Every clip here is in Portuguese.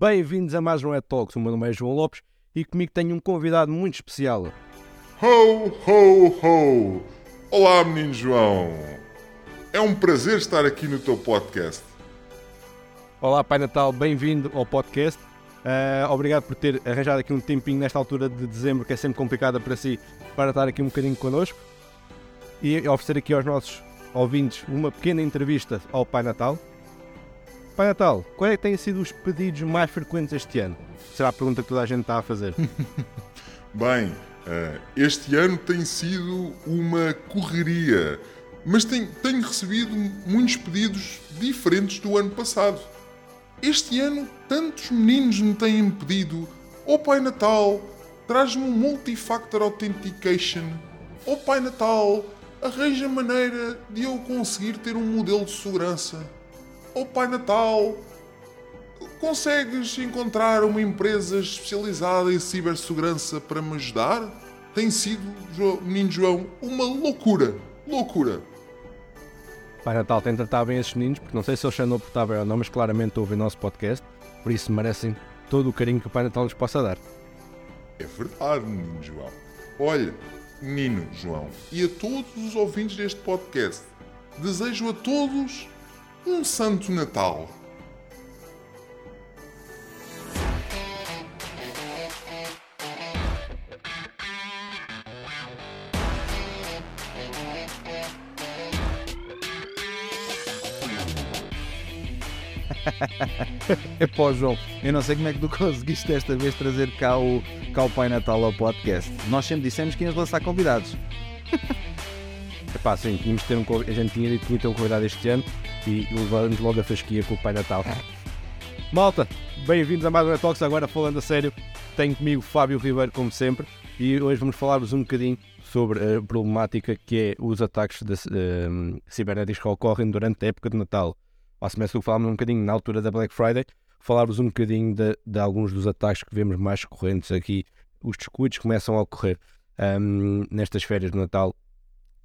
Bem-vindos a mais um Ed Talks. O meu nome é João Lopes e comigo tenho um convidado muito especial. Ho, ho, ho! Olá, menino João! É um prazer estar aqui no teu podcast. Olá, Pai Natal, bem-vindo ao podcast. Uh, obrigado por ter arranjado aqui um tempinho nesta altura de dezembro, que é sempre complicada para si, para estar aqui um bocadinho connosco e oferecer aqui aos nossos ouvintes uma pequena entrevista ao Pai Natal. Pai Natal, qual é que têm sido os pedidos mais frequentes este ano? Será a pergunta que toda a gente está a fazer. Bem, uh, este ano tem sido uma correria, mas tenho, tenho recebido muitos pedidos diferentes do ano passado. Este ano, tantos meninos me têm pedido: Oh Pai Natal, traz-me um Multifactor Authentication. Oh Pai Natal, arranja maneira de eu conseguir ter um modelo de segurança. Oh Pai Natal, consegues encontrar uma empresa especializada em cibersegurança para me ajudar? Tem sido, menino João, uma loucura. Loucura. Pai Natal tem tratado bem esses meninos, porque não sei se eles são portável ou não, mas claramente ouvem o nosso podcast, por isso merecem todo o carinho que o Pai Natal lhes possa dar. É verdade, menino João. Olha, menino João, e a todos os ouvintes deste podcast, desejo a todos um Santo Natal. é pô, João, eu não sei como é que tu conseguiste desta vez trazer cá o, cá o Pai Natal ao podcast. Nós sempre dissemos que íamos lançar convidados. Epá, sim, tínhamos ter um, a gente tinha dito que ia ter um convidado este ano e levamos logo a fasquia com o Pai Natal. Malta, bem-vindos a mais um Talks. Agora falando a sério, tenho comigo Fábio Ribeiro, como sempre, e hoje vamos falar-vos um bocadinho sobre a problemática que é os ataques de, uh, cibernéticos que ocorrem durante a época de Natal. Ao semestre falámos um bocadinho na altura da Black Friday, falar-vos um bocadinho de, de, alguns dos ataques que vemos mais correntes aqui. Os descuidos começam a ocorrer um, nestas férias de Natal,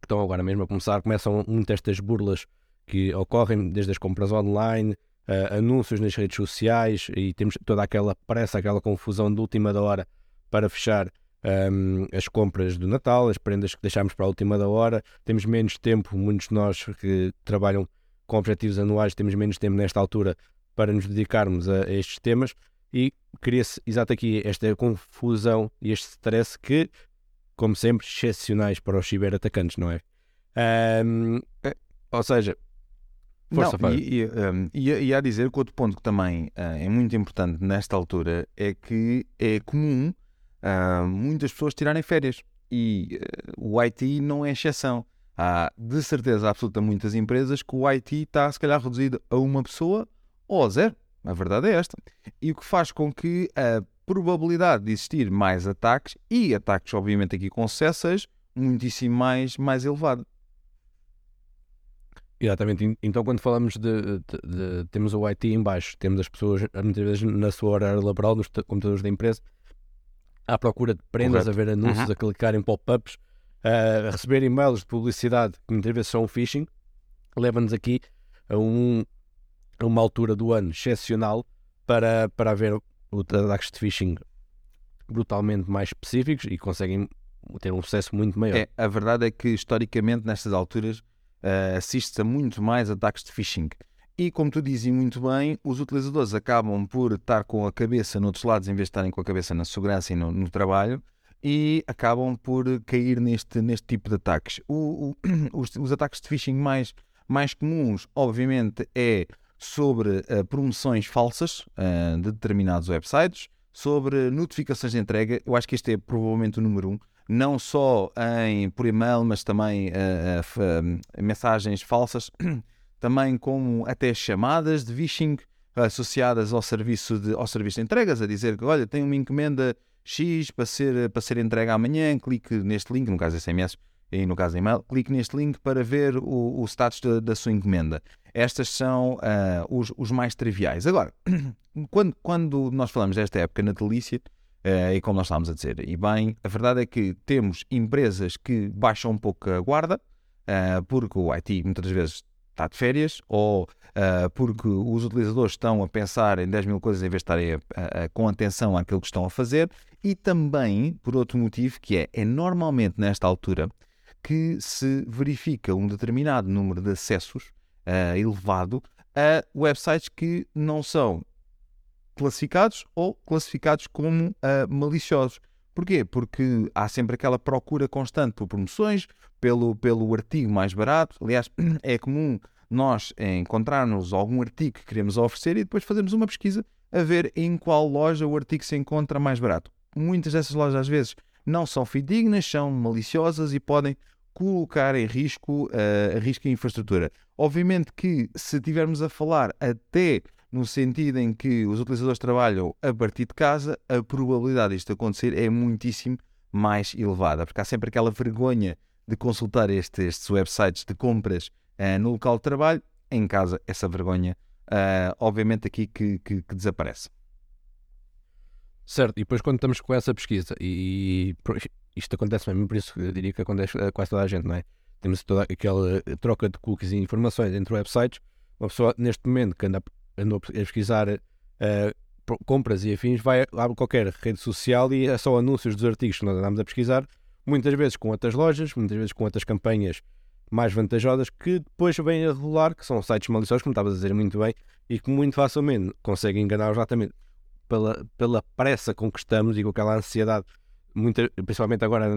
que estão agora mesmo a começar. Começam muitas estas burlas que ocorrem desde as compras online, uh, anúncios nas redes sociais e temos toda aquela pressa, aquela confusão de última da hora para fechar um, as compras do Natal, as prendas que deixámos para a última da hora. Temos menos tempo, muitos de nós que trabalham com objetivos anuais, temos menos tempo nesta altura para nos dedicarmos a, a estes temas e cria-se exato aqui esta confusão e este stress que, como sempre, excepcionais para os ciberatacantes, não é? Um, ou seja, Força, não, e, e, um, e, e, a dizer que outro ponto que também uh, é muito importante nesta altura é que é comum uh, muitas pessoas tirarem férias e uh, o IT não é exceção. Há de certeza absoluta muitas empresas que o IT está se calhar reduzido a uma pessoa ou a zero. A verdade é esta. E o que faz com que a probabilidade de existir mais ataques e ataques, obviamente, aqui com sucesso, seja muitíssimo mais, mais elevada. Exatamente. Então, quando falamos de, de, de, Temos o IT em baixo, temos as pessoas, muitas vezes, na sua hora laboral, nos computadores da empresa, à procura de prendas, Correto. a ver anúncios, uhum. a clicar em pop-ups a receber e-mails de publicidade que muitas vezes são phishing, leva-nos aqui a, um, a, uma altura do ano excepcional para, para haver ataques de phishing brutalmente mais específicos e conseguem ter um sucesso muito maior. É, a verdade é que historicamente nestas alturas uh, assiste-se a muito mais ataques de phishing. E como tu dizes muito bem, os utilizadores acabam por estar com a cabeça noutros lados em vez de estarem com a cabeça na segurança e no, no trabalho e acabam por cair neste, neste tipo de ataques. O, o, os, os, ataques de phishing mais, mais comuns, obviamente, é sobre uh, promoções falsas uh, de determinados websites, sobre notificações de entrega. Eu acho que este é provavelmente o número um, não só em, por e-mail, mas também uh, mensagens falsas, também como até chamadas de phishing associadas ao serviço de, ao serviço de entregas, a dizer que, olha, tem uma encomenda X para ser, para ser entregue amanhã, clique neste link, no caso SMS e no caso e-mail, clique neste link para ver o, o status da, da sua encomenda. Estas são uh, os, os, mais triviais. Agora, quando, quando nós falamos desta época natalícia, uh, e como nós estávamos a dizer, e bem, a verdade é que temos empresas que baixam um pouco a guarda, uh, porque o IT muitas vezes está de férias ou uh, porque os utilizadores estão a pensar em 10 mil coisas em vez de estarem com atenção àquilo que estão a fazer. E também por outro motivo que é, é normalmente nesta altura que se verifica um determinado número de acessos elevado a websites que não são classificados ou classificados como uh, maliciosos. Porquê? Porque há sempre aquela procura constante por promoções, pelo, pelo artigo mais barato. Aliás, é comum nós encontrarmos algum artigo que queremos oferecer e depois fazermos uma pesquisa a ver em qual loja o artigo se encontra mais barato. Muitas dessas lojas, às vezes, não são fidedignas, são maliciosas e podem colocar em risco, uh, risco a infraestrutura. Obviamente que se estivermos a falar até no sentido em que os utilizadores trabalham a partir de casa, a probabilidade disto acontecer é muitíssimo mais elevada, porque há sempre aquela vergonha de consultar este, estes websites de compras uh, no local de trabalho, em casa essa vergonha, uh, obviamente aqui que, que, que, desaparece. Certo, e depois quando estamos com essa pesquisa, e, e isto acontece mesmo, por isso eu diria que acontece a quase toda a gente, não é? Temos toda aquela troca de cookies e informações entre websites, uma pessoa neste momento que anda andou a pesquisar uh, compras e afins, vai abre qualquer rede social e é só anúncios dos artigos que nós andamos a pesquisar, muitas vezes com outras lojas, muitas vezes com outras campanhas mais vantajosas que depois vêm a regular, que são sites maliciosos, como estavas a dizer muito bem, e que muito facilmente conseguem enganar exatamente pela, pela pressa com que estamos e com aquela ansiedade, muita, principalmente agora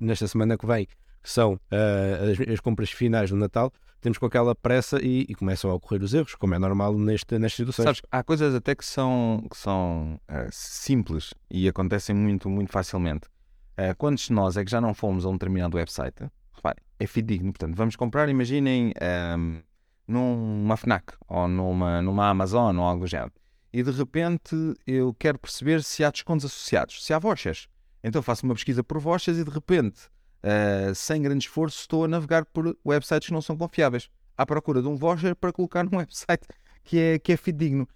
nesta semana que vem, que são uh, as, as compras finais do Natal, temos com aquela pressa e, e, começam a ocorrer os erros, como é normal neste, nestas situações. Sabes, há coisas até que são, que são uh, simples e acontecem muito, muito facilmente. Uh, quantos de nós é que já não fomos a um determinado website? Repare, é fidedigno. Portanto, vamos comprar, imaginem, um, numa FNAC ou numa, numa Amazon ou algo do género. E de repente eu quero perceber se há descontos associados, se há vouchers. Então faço uma pesquisa por vouchers e de repente uh, sem grande esforço, estou a navegar por websites que não são confiáveis, à procura de um voucher para colocar num website que é, que é fidedigno.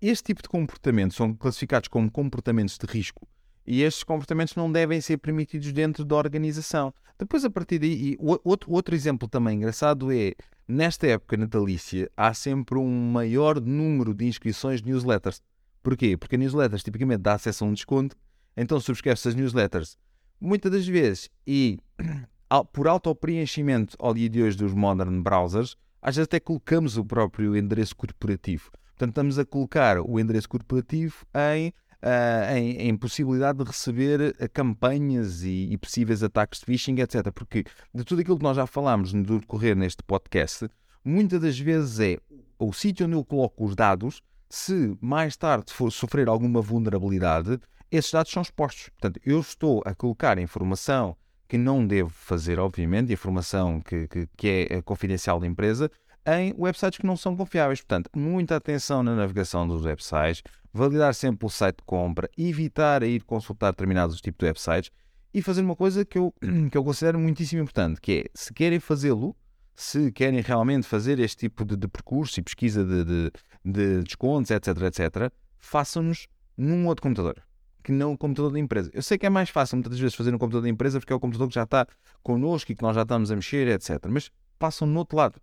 Este tipo de comportamentos são classificados como comportamentos de risco e estes comportamentos não devem ser permitidos dentro da organização. Depois, a partir daí, outro, outro exemplo também engraçado é nesta época natalícia há sempre um maior número de inscrições de newsletters. Porquê? Porque a newsletters tipicamente dá acesso a um desconto, então subscreve as newsletters muitas das vezes, e por auto-preenchimento ao dia de hoje dos modern browsers, às vezes até colocamos o próprio endereço corporativo. Portanto, estamos a colocar o endereço corporativo em, uh, em, em, possibilidade de receber uh, campanhas e, e, possíveis ataques de phishing, etc. Porque de tudo aquilo que nós já falámos no decorrer neste podcast, muitas das vezes é o sítio onde eu coloco os dados. Se mais tarde for sofrer alguma vulnerabilidade, esses dados são expostos. Portanto, eu estou a colocar informação que não devo fazer, obviamente, informação que, que, que é eh, confidencial da empresa, em websites que não são confiáveis. Portanto, muita atenção na navegação dos websites, validar sempre o site de compra, evitar ir consultar determinados tipos de websites e fazer uma coisa que eu, que eu considero muitíssimo importante, que é, se querem fazê-lo, se querem realmente fazer este tipo de, de percurso e pesquisa de, de, de descontos, etc, etc, façam-nos num outro computador que não o computador da empresa. Eu sei que é mais fácil muitas vezes fazer no computador da empresa porque é o computador que já está connosco e que nós já estamos a mexer, etc. Mas passam no outro lado.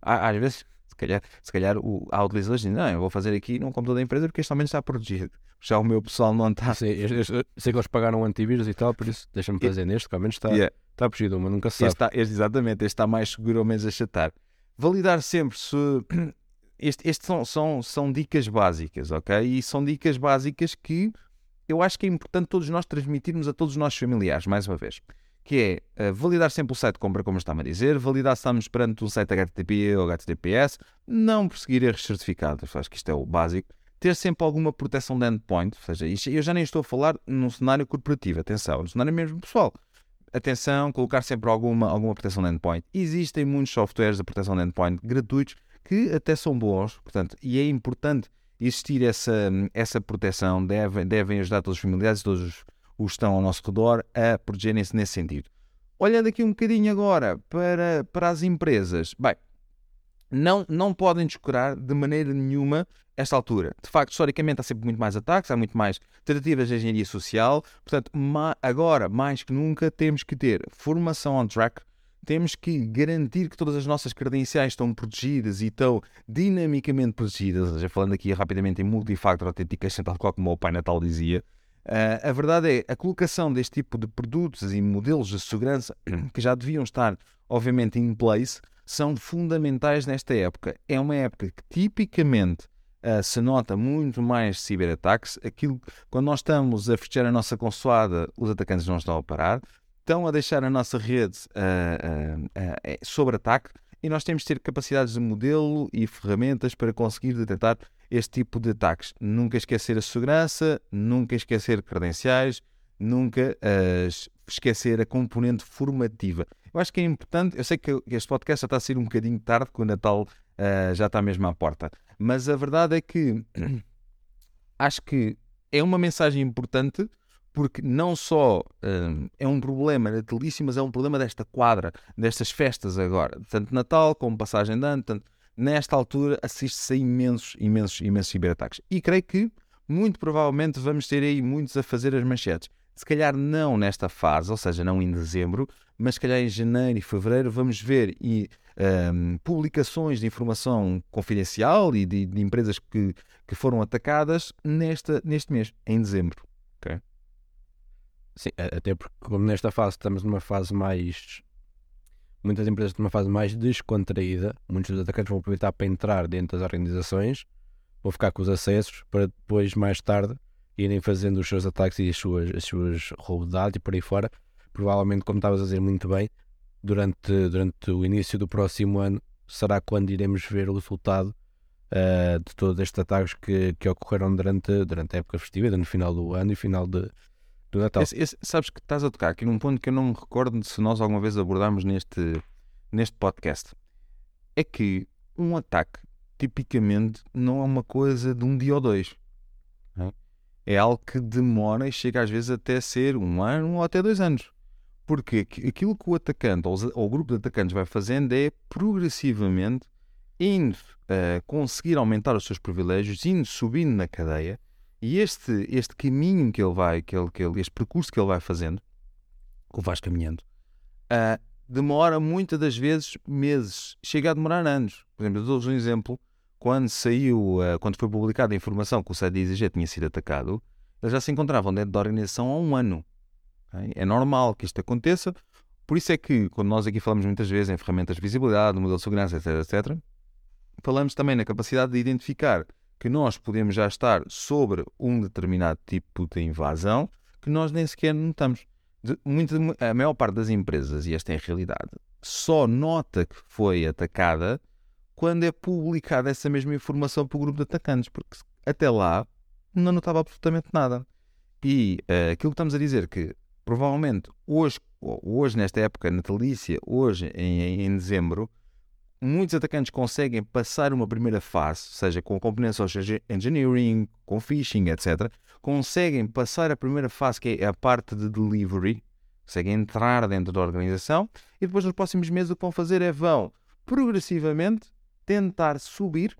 Às vezes, se calhar, se calhar o, há utilizadores dizem, não, eu vou fazer aqui no computador da empresa porque este ao menos está protegido. Já o meu pessoal não está. Sei, eu, eu, eu sei que eles pagaram um antivírus e tal, por isso deixa-me fazer neste, que ao menos está, yeah. está protegido, mas nunca se sabe. Este está, este, exatamente, este está mais seguro ou menos a chatar. Validar sempre se. Este, este são, são, são dicas básicas, ok? E são dicas básicas que eu acho que é importante todos nós transmitirmos a todos os nossos familiares, mais uma vez, que é uh, validar sempre o site de compra, como está-me a dizer, validar se estamos perante um site HTTP ou HTTPS, não perseguir erros certificados, acho que isto é o básico, ter sempre alguma proteção de endpoint, ou seja, eu já nem estou a falar num cenário corporativo, atenção, no cenário mesmo pessoal. Atenção, colocar sempre alguma, alguma proteção de endpoint. Existem muitos softwares de proteção de endpoint gratuitos que até são bons, portanto, e é importante existir essa, essa proteção, devem, devem ajudar todos os familiares e todos os, os que estão ao nosso redor a protegerem-se nesse sentido. Olhando aqui um bocadinho agora para, para as empresas, bem, não, não podem descurar de maneira nenhuma esta altura. De facto, historicamente há sempre muito mais ataques, há muito mais tentativas de engenharia social, portanto, ma agora, mais que nunca, temos que ter formação on track, temos que garantir que todas as nossas credenciais estão protegidas e estão dinamicamente protegidas. Seja, falando aqui rapidamente em multifactor authentication, tal qual como o Pai Natal dizia, uh, a verdade é a colocação deste tipo de produtos e modelos de segurança que já deviam estar, obviamente, in place, são fundamentais nesta época. É uma época que tipicamente uh, se nota muito mais ciberataques. Aquilo, quando nós estamos a fechar a nossa consoada, os atacantes não estão a parar, estão a deixar a nossa rede uh, uh, sob ataque e nós temos de ter capacidades de modelo e ferramentas para conseguir detectar este tipo de ataques. Nunca esquecer a segurança, nunca esquecer credenciais, nunca esquecer a componente formativa. Eu acho que é importante, eu sei que este podcast já está a ser um bocadinho tarde, que o Natal uh, já está mesmo à porta, mas a verdade é que acho que é uma mensagem importante porque não só uh, é um problema natalício, mas é um problema desta quadra, destas festas agora, tanto Natal como passagem de ano, tanto, nesta altura assiste-se a imensos, imensos, imensos ciberataques. E creio que, muito provavelmente, vamos ter aí muitos a fazer as manchetes. Se calhar não nesta fase, ou seja, não em dezembro, mas se calhar em janeiro e fevereiro vamos ver e, um, publicações de informação confidencial e de, de, empresas que, que foram atacadas nesta, neste mês, em dezembro. Sim, até porque como nesta fase estamos numa fase mais muitas empresas numa fase mais descontraída, muitos dos atacantes vão aproveitar para entrar dentro das organizações, vão ficar com os acessos para depois, mais tarde, irem fazendo os seus ataques e as suas, as suas dados e por aí fora. Provavelmente, como estavas a dizer muito bem, durante, durante o início do próximo ano será quando iremos ver o resultado uh, de todos estes ataques que, que ocorreram durante, durante a época festiva, no final do ano e final de, do Natal. Esse, esse, sabes que estás a tocar aqui num ponto que eu não me recordo se nós alguma vez abordámos neste, neste podcast. É que um ataque, tipicamente, não é uma coisa de um dia ou dois. É? é algo que demora e chega às vezes até ser um ano ou até dois anos. Porque aquilo que o atacante ou o grupo de atacantes vai fazendo é progressivamente indo uh, conseguir aumentar os seus privilégios, indo subindo na cadeia, e este, este caminho que ele vai, que ele, que ele, este percurso que ele vai fazendo, que vais caminhando, uh, demora muitas das vezes meses, chega a demorar anos. Por exemplo, eu dou-vos um exemplo quando saiu, uh, quando foi publicada a informação que o site da IZG tinha sido atacado, eles já se encontravam dentro da organização há um ano. Okay? É normal que isto aconteça, por isso é que, quando nós aqui falamos muitas vezes em ferramentas de visibilidade, modelo de segurança, etc., etc., falamos também na capacidade de identificar que nós podemos já estar sobre um determinado tipo de invasão que nós nem sequer notamos. De, muito, a maior parte das empresas, e esta é a realidade, só nota que foi atacada quando é publicada essa mesma informação para o grupo de atacantes, porque até lá não notava absolutamente nada. E uh, aquilo que estamos a dizer que provavelmente hoje, hoje nesta época natalícia, hoje em, em dezembro, muitos atacantes conseguem passar uma primeira fase, seja com componentes social engineering, com phishing, etc. Conseguem passar a primeira fase, que é a parte de delivery, conseguem entrar dentro da organização e depois nos próximos meses o que vão fazer é vão progressivamente tentar subir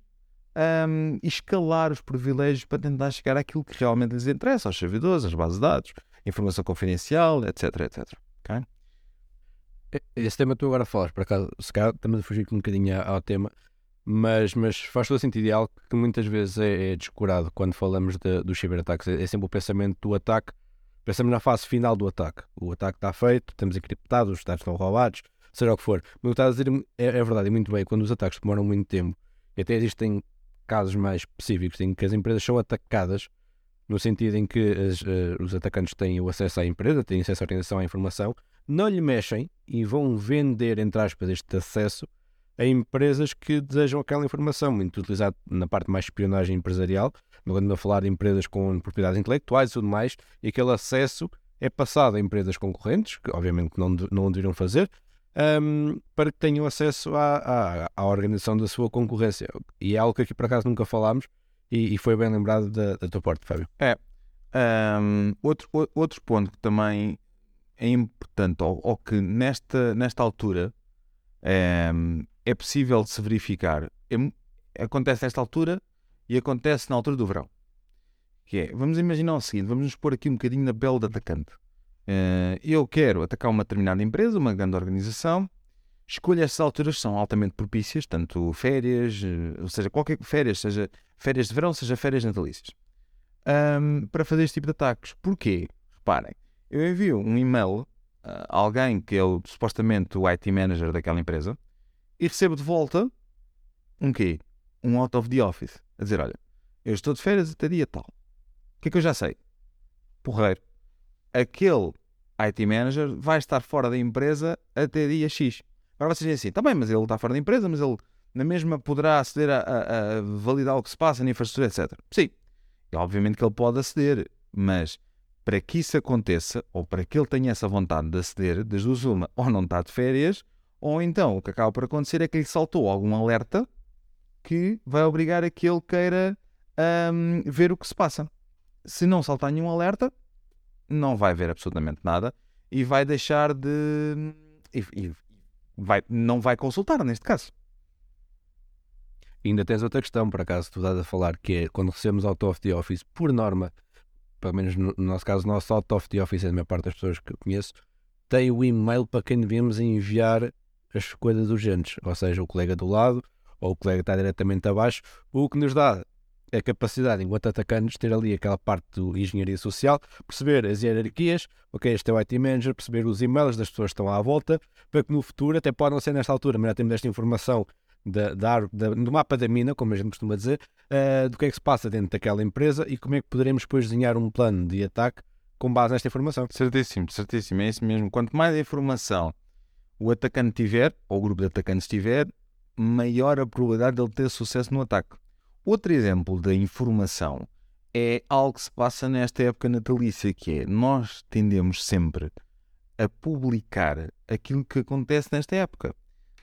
um, escalar os privilégios para tentar chegar àquilo que realmente lhes interessa, aos servidores, às bases de dados, informação confidencial, etc, etc. Esse tema tu agora falas, por acaso, se calhar estamos a fugir um bocadinho ao tema, mas, mas faz todo sentido e é algo que muitas vezes é, é descurado quando falamos de, dos ciberataques. É, é sempre o pensamento do ataque, pensamos na fase final do ataque. O ataque está feito, estamos encriptados, os dados estão roubados, seja o que for. Mas o que estás a dizer é, é verdade, e muito bem, quando os ataques demoram muito tempo, e até existem casos mais específicos em que as empresas são atacadas, no sentido em que as, uh, os atacantes têm o acesso à empresa, têm acesso à organização, à informação, não lhe mexem e vão vender, entre aspas, este acesso a empresas que desejam aquela informação, muito utilizado na parte mais espionagem empresarial, quando a falar de empresas com propriedades intelectuais e tudo mais, e aquele acesso é passado a empresas concorrentes, que obviamente não, não deveriam fazer, um, para que tenham acesso à, à, à, organização da sua concorrência. E é algo que aqui por acaso nunca falámos e, e foi bem lembrado da, da tua parte, Fábio. É. Um, outro, outro ponto que também é importante, ou, ou que nesta, nesta altura é, é possível de se verificar, é, acontece nesta altura e acontece na altura do verão. Que é, vamos imaginar o seguinte, vamos nos pôr aqui um bocadinho na pele do atacante. Uh, eu quero atacar uma determinada empresa, uma grande organização, Escolha estas alturas são altamente propícias, tanto férias, eh, ou seja, qualquer férias, seja férias de verão, seja férias natalícias, um, para fazer este tipo de ataques. Porquê? Reparem, eu envio um e-mail a alguém que é o, supostamente o IT manager daquela empresa e recebo de volta um quê? Um out of the office. A dizer, olha, eu estou de férias até dia tal. O que é que eu já sei? Porreiro. Aquele IT manager vai estar fora da empresa até dia X. Agora vocês dizem assim, está bem, mas ele está fora da empresa, mas ele na mesma poderá aceder a, a, a validar o que se passa na infraestrutura, etc. Sim, e obviamente que ele pode aceder, mas para que isso aconteça, ou para que ele tenha essa vontade de aceder, das duas uma, ou não está de férias, ou então o que acaba por acontecer é que lhe saltou algum alerta que vai obrigar a que ele queira um, ver o que se passa. Se não saltar nenhum alerta, não vai ver absolutamente nada e vai deixar de. E, e vai, não vai consultar, neste caso. Ainda tens outra questão, por acaso, tu estás a falar, que é quando recebemos out of the office, por norma, pelo menos no, nosso caso, nosso out of the office, é a maior parte das pessoas que conheço, tem o e-mail para quem devemos enviar as coisas urgentes, ou seja, o colega do lado ou o colega está diretamente abaixo, o que nos dá a capacidade, enquanto atacantes, ter ali aquela parte do engenharia social, perceber as hierarquias, ok, este é o IT manager, perceber os e-mails das pessoas que estão à volta, para que no futuro, até pode não ser nesta altura, mas já temos esta informação da, da, da, do mapa da mina, como a gente costuma dizer, uh, do que é que se passa dentro daquela empresa e como é que poderemos depois desenhar um plano de ataque com base nesta informação. Certíssimo, certíssimo, é isso mesmo. Quanto mais informação o atacante tiver, ou o grupo de atacantes tiver, maior a probabilidade de ele ter sucesso no ataque. Outro exemplo da informação é algo que se passa nesta época natalícia, que é nós tendemos sempre a publicar aquilo que acontece nesta época.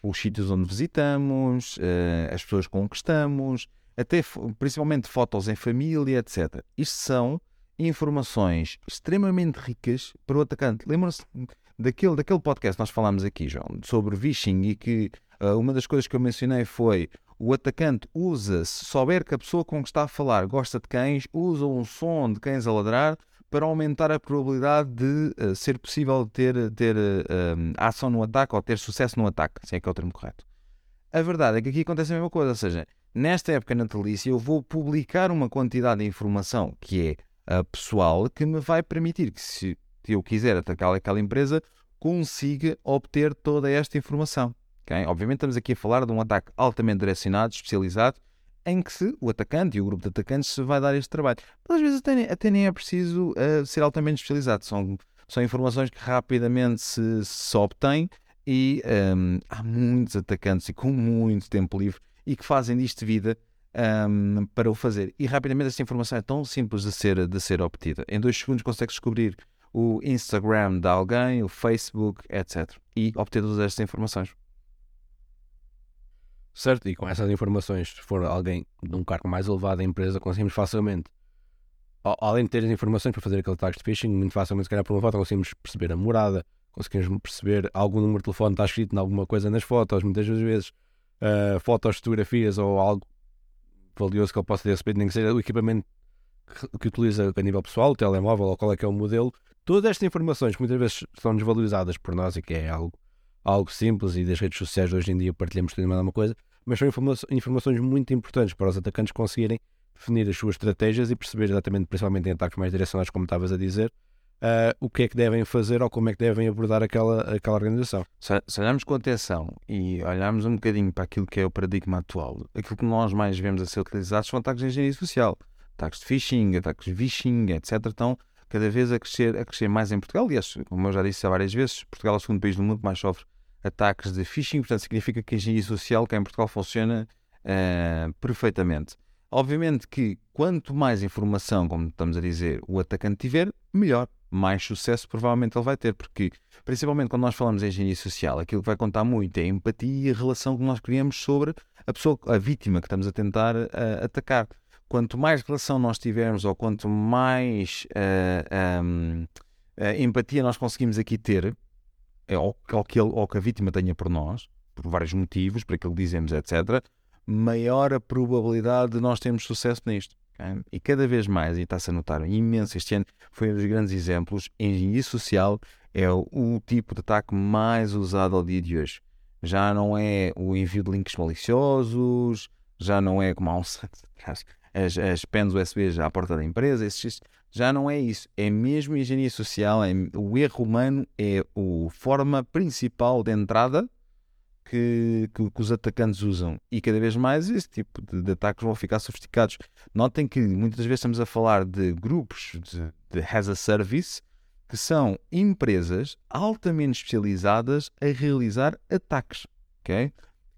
Os sítios onde visitamos, eh, as pessoas com que estamos, até principalmente fotos em família, etc. Isto são informações extremamente ricas para o atacante. Lembram-se daquele, daquele podcast que nós falámos aqui, João, sobre phishing e que uh, uma das coisas que eu mencionei foi o atacante usa, se souber que a pessoa com que está a falar gosta de cães, usa um som de cães a ladrar para aumentar a probabilidade de uh, ser possível ter, ter uh, ação no ataque ou ter sucesso no ataque, se é que é o termo correto. A verdade é que aqui acontece a mesma coisa, ou seja, nesta época natalícia eu vou publicar uma quantidade de informação que é uh, pessoal que me vai permitir que se eu quiser atacar aquela empresa consiga obter toda esta informação. Okay? Obviamente estamos aqui a falar de um ataque altamente direcionado, especializado, em que se, o atacante e o grupo de atacantes se vai dar este trabalho. Mas às vezes até, até nem é preciso uh, ser altamente especializado. São, são informações que rapidamente se, se e um, ehm, há muitos atacantes e com muito tempo livre e que fazem disto vida um, ehm, para o fazer. E rapidamente esta informação é tão simples de ser, de ser obtida. Em dois segundos consegues descobrir o Instagram de alguém, o Facebook, etc. E obter todas estas informações. Certo, e com essas informações, se for alguém de um cargo mais elevado da empresa, conseguimos facilmente, além de ter as informações para fazer aquele tag de phishing, muito facilmente, se calhar por uma foto, conseguimos perceber a morada, conseguimos perceber algum número de telefone está escrito em alguma coisa nas fotos, muitas vezes uh, fotos, fotografias ou algo valioso que ele possa ter recebido, nem que seja o equipamento que, que utiliza a nível pessoal, o telemóvel ou qual é que é o modelo, todas estas informações que muitas vezes são desvalorizadas por nós e que é algo algo simples e das redes sociais hoje em dia partilhamos tudo e mais alguma coisa, mas são informações muito importantes para os atacantes conseguirem definir as suas estratégias e perceber exatamente, principalmente em ataques mais direcionados, como estavas a dizer, uh, o que é que devem fazer ou como é que devem abordar aquela, aquela organização. Se, olharmos com atenção e olharmos um bocadinho para aquilo que é o paradigma atual, aquilo que nós mais vemos a ser utilizado são ataques de engenharia social, ataques de phishing, ataques de vishing, etc. Estão cada vez a crescer, a crescer mais em Portugal. Aliás, como eu já disse várias vezes, Portugal é o segundo país do mundo que mais sofre ataques de phishing, portanto significa que a engenharia social cá em Portugal funciona uh, perfeitamente. Obviamente que quanto mais informação, como estamos a dizer, o atacante tiver, melhor, mais sucesso provavelmente ele vai ter, porque principalmente quando nós falamos em engenharia social, aquilo que vai contar muito é a empatia e a relação que nós criamos sobre a pessoa, a vítima que estamos a tentar uh, atacar. Quanto mais relação nós tivermos ou quanto mais uh, um, empatia nós conseguimos aqui ter, ou, ou, que ele, que a vítima tenha por nós, por vários motivos, para aquilo que dizemos, etc., maior a probabilidade de nós termos sucesso nisto. Okay? E cada vez mais, e está-se a notar imenso, este ano foi um dos grandes exemplos, engenharia social é o, o, tipo de ataque mais usado ao dia de hoje. já não é o envio de links maliciosos, já não é como há um as, as pens USB à porta da empresa, esses, já não é isso. É mesmo engenharia social, é, o erro humano é a forma principal de entrada que, que, que, os atacantes usam. E cada vez mais esse tipo de, de, ataques vão ficar sofisticados. Notem que muitas vezes estamos a falar de grupos de, de as a service que são empresas altamente especializadas a realizar ataques. Okay?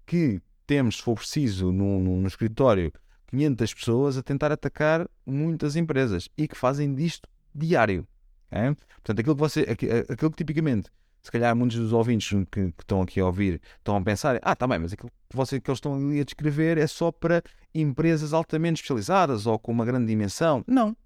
Que temos, se for preciso, no, no escritório 500 pessoas a tentar atacar muitas empresas e que fazem disto diário. Okay? Portanto, aquilo que, você, aquilo que tipicamente, se calhar muitos dos ouvintes que, que, estão aqui a ouvir estão a pensar, ah, tá bem, mas aquilo que, você, que eles estão ali a descrever é só para empresas altamente especializadas ou com uma grande dimensão. Não.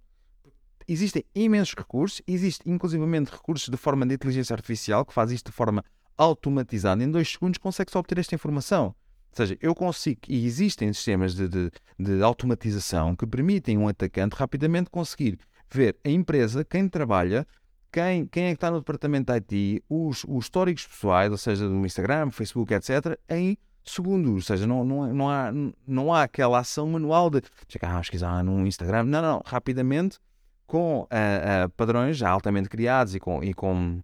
Existem imensos recursos, existe inclusivamente recursos de forma de inteligência artificial que faz isto de forma automatizada. Em dois segundos consegue só obter esta informação. Ou seja, eu consigo, e existem sistemas de, de, de, automatização que permitem um atacante rapidamente conseguir ver a empresa, quem trabalha, quem, quem é que está no departamento de IT, os, os históricos pessoais, ou seja, do Instagram, Facebook, etc., em segundos. Ou seja, não, não, não, há, não há aquela ação manual de chegar a pesquisar no Instagram. Não, não, rapidamente, com uh, uh, padrões já altamente criados e com, e com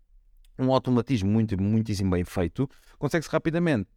um automatismo muito, muitíssimo bem feito, consegue-se rapidamente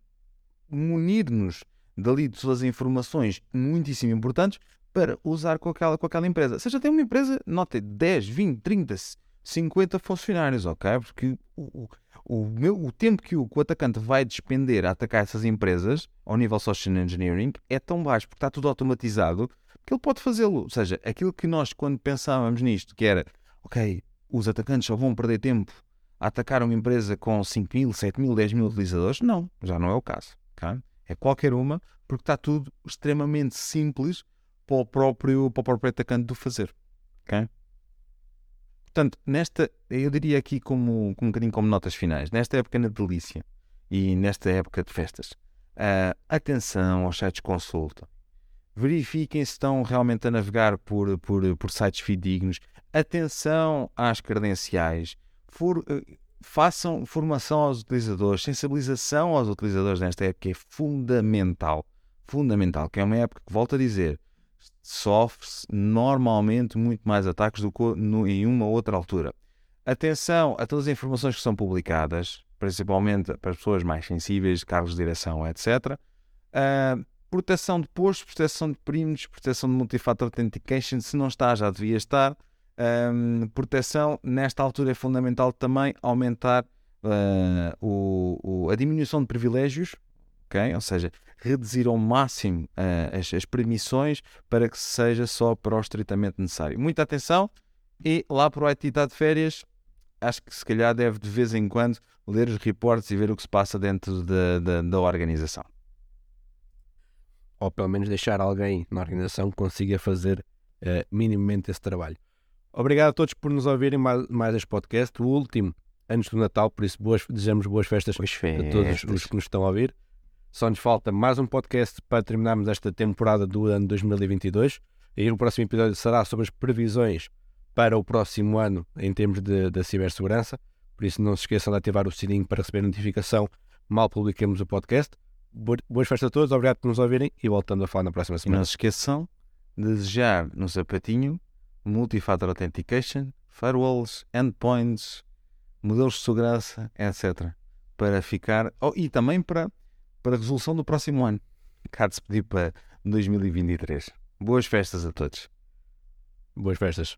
munir-nos dali de suas informações muitíssimo importantes para usar com aquela, com aquela empresa. Seja, tem uma empresa, nota 10, 20, 30, 50 funcionários, ok? Porque o, o, meu, o tempo que o, que o atacante vai despender a atacar essas empresas ao nível social engineering é tão baixo porque está tudo automatizado que ele pode fazê-lo. Ou seja, aquilo que nós, quando pensávamos nisto, que era, ok, os atacantes só vão perder tempo a atacar uma empresa com 5 mil, 7 mil, 10 mil utilizadores, não, já não é o caso. Okay? É qualquer uma, porque está tudo extremamente simples para o próprio, para o próprio atacante do fazer. Okay? Portanto, nesta, eu diria aqui como, como um bocadinho como notas finais, nesta época na delícia e nesta época de festas, uh, atenção aos sites de consulta. Verifiquem se estão realmente a navegar por, por, por sites fidedignos. Atenção às credenciais. For, uh, façam formação aos utilizadores, sensibilização aos utilizadores nesta época é fundamental. Fundamental, que é uma época que, volto a dizer, sofre-se normalmente muito mais ataques do que no, em uma outra altura. Atenção a todas as informações que são publicadas, principalmente para pessoas mais sensíveis, cargos de direção, etc. Uh, ah, proteção de postos, proteção de perímetros, proteção de multifactor authentication, se não está, já devia estar. Um, proteção, nesta altura é fundamental também aumentar uh, o, o, a diminuição de privilégios, okay? ou seja, reduzir ao máximo uh, as, as, permissões para que seja só para o estritamente necessário. Muita atenção e lá para o IT está de férias, acho que se calhar deve de vez em quando ler os reportes e ver o que se passa dentro da, da, da organização. Ou pelo menos deixar alguém na organização que consiga fazer uh, minimamente esse trabalho. Obrigado a todos por nos ouvirem mais, mais este podcast, o último antes do Natal, por isso boas, desejamos boas festas, boas festas. a todos os que nos estão a ouvir. Só nos falta mais um podcast para terminarmos esta temporada do ano 2022. E o próximo episódio será sobre as previsões para o próximo ano em termos de, de cibersegurança. Por isso não se esqueçam de ativar o sininho para receber notificação mal publiquemos o podcast. Boas festas a todos, obrigado por nos ouvirem e voltando a falar na próxima semana. Não se esqueçam de desejar no sapatinho multi-factor authentication, firewalls, endpoints, modelos de segurança, etc. Para ficar. Oh, e também para, para a resolução do próximo ano. Cá de se pedir para 2023. Boas festas a todos. Boas festas.